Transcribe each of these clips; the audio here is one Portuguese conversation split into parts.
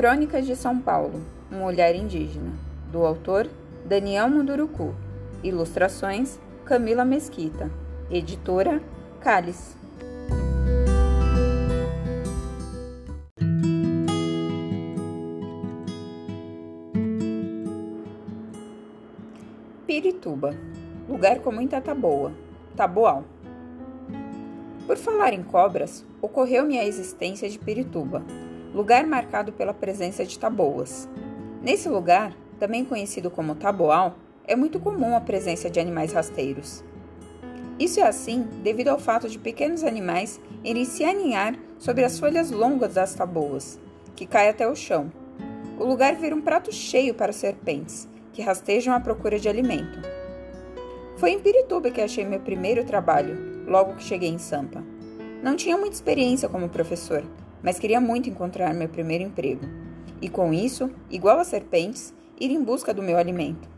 Crônicas de São Paulo, um olhar indígena, do autor Daniel Munduruku, ilustrações Camila Mesquita, editora Cálice. Pirituba, lugar com muita taboa, taboal. Por falar em cobras, ocorreu-me a existência de Pirituba, lugar marcado pela presença de taboas. Nesse lugar, também conhecido como taboal, é muito comum a presença de animais rasteiros. Isso é assim devido ao fato de pequenos animais irem se aninhar sobre as folhas longas das taboas, que caem até o chão. O lugar vira um prato cheio para serpentes, que rastejam à procura de alimento. Foi em Pirituba que achei meu primeiro trabalho, logo que cheguei em Sampa. Não tinha muita experiência como professor, mas queria muito encontrar meu primeiro emprego. E com isso, igual às serpentes, ir em busca do meu alimento.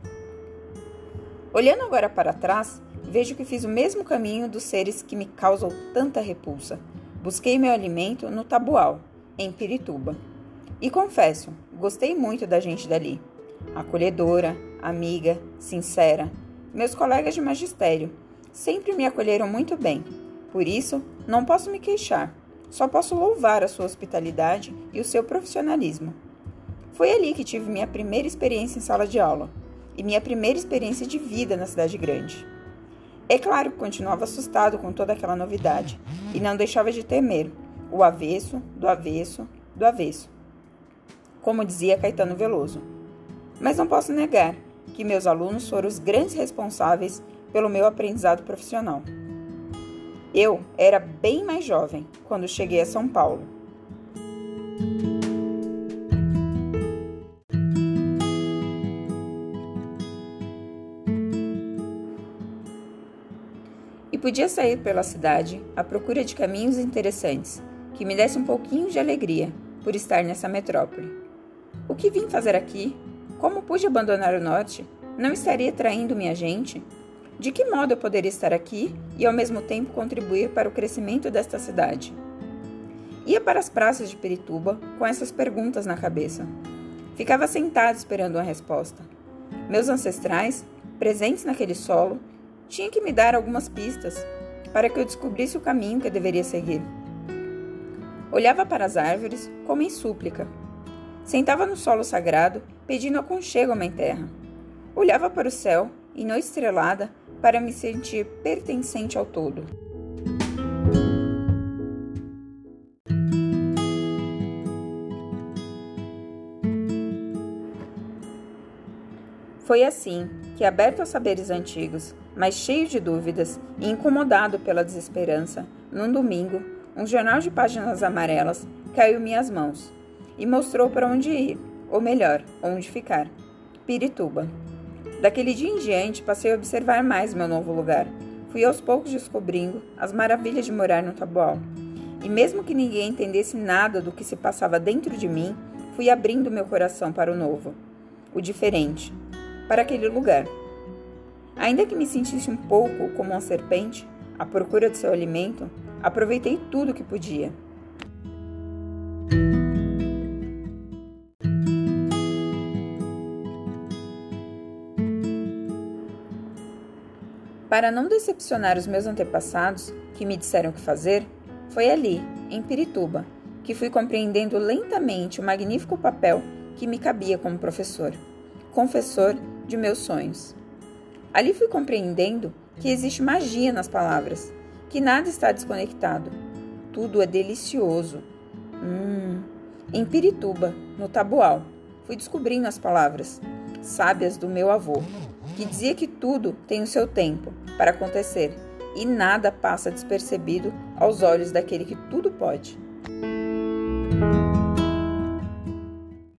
Olhando agora para trás, vejo que fiz o mesmo caminho dos seres que me causam tanta repulsa. Busquei meu alimento no Tabual, em Pirituba. E confesso, gostei muito da gente dali. Acolhedora, amiga, sincera. Meus colegas de magistério sempre me acolheram muito bem. Por isso, não posso me queixar. Só posso louvar a sua hospitalidade e o seu profissionalismo. Foi ali que tive minha primeira experiência em sala de aula e minha primeira experiência de vida na cidade grande. É claro que continuava assustado com toda aquela novidade e não deixava de temer o avesso, do avesso, do avesso, como dizia Caetano Veloso. Mas não posso negar que meus alunos foram os grandes responsáveis pelo meu aprendizado profissional. Eu era bem mais jovem quando cheguei a São Paulo. E podia sair pela cidade à procura de caminhos interessantes que me dessem um pouquinho de alegria por estar nessa metrópole. O que vim fazer aqui? Como pude abandonar o norte? Não estaria traindo minha gente? De que modo eu poderia estar aqui e ao mesmo tempo contribuir para o crescimento desta cidade? Ia para as praças de Perituba com essas perguntas na cabeça. Ficava sentado esperando uma resposta. Meus ancestrais, presentes naquele solo, tinham que me dar algumas pistas para que eu descobrisse o caminho que eu deveria seguir. Olhava para as árvores como em súplica. Sentava no solo sagrado, pedindo aconchego à mãe terra. Olhava para o céu e, noite estrelada, para me sentir pertencente ao todo. Foi assim que, aberto aos saberes antigos, mas cheio de dúvidas e incomodado pela desesperança, num domingo, um jornal de páginas amarelas caiu em minhas mãos e mostrou para onde ir, ou melhor, onde ficar: Pirituba. Daquele dia em diante, passei a observar mais meu novo lugar. Fui aos poucos descobrindo as maravilhas de morar no Taboal. E mesmo que ninguém entendesse nada do que se passava dentro de mim, fui abrindo meu coração para o novo, o diferente, para aquele lugar. Ainda que me sentisse um pouco como uma serpente, à procura de seu alimento, aproveitei tudo que podia. Para não decepcionar os meus antepassados, que me disseram o que fazer, foi ali, em Pirituba, que fui compreendendo lentamente o magnífico papel que me cabia como professor, confessor de meus sonhos. Ali fui compreendendo que existe magia nas palavras, que nada está desconectado, tudo é delicioso. Hum. Em Pirituba, no Tabual, fui descobrindo as palavras, sábias do meu avô, que dizia que tudo tem o seu tempo para acontecer e nada passa despercebido aos olhos daquele que tudo pode.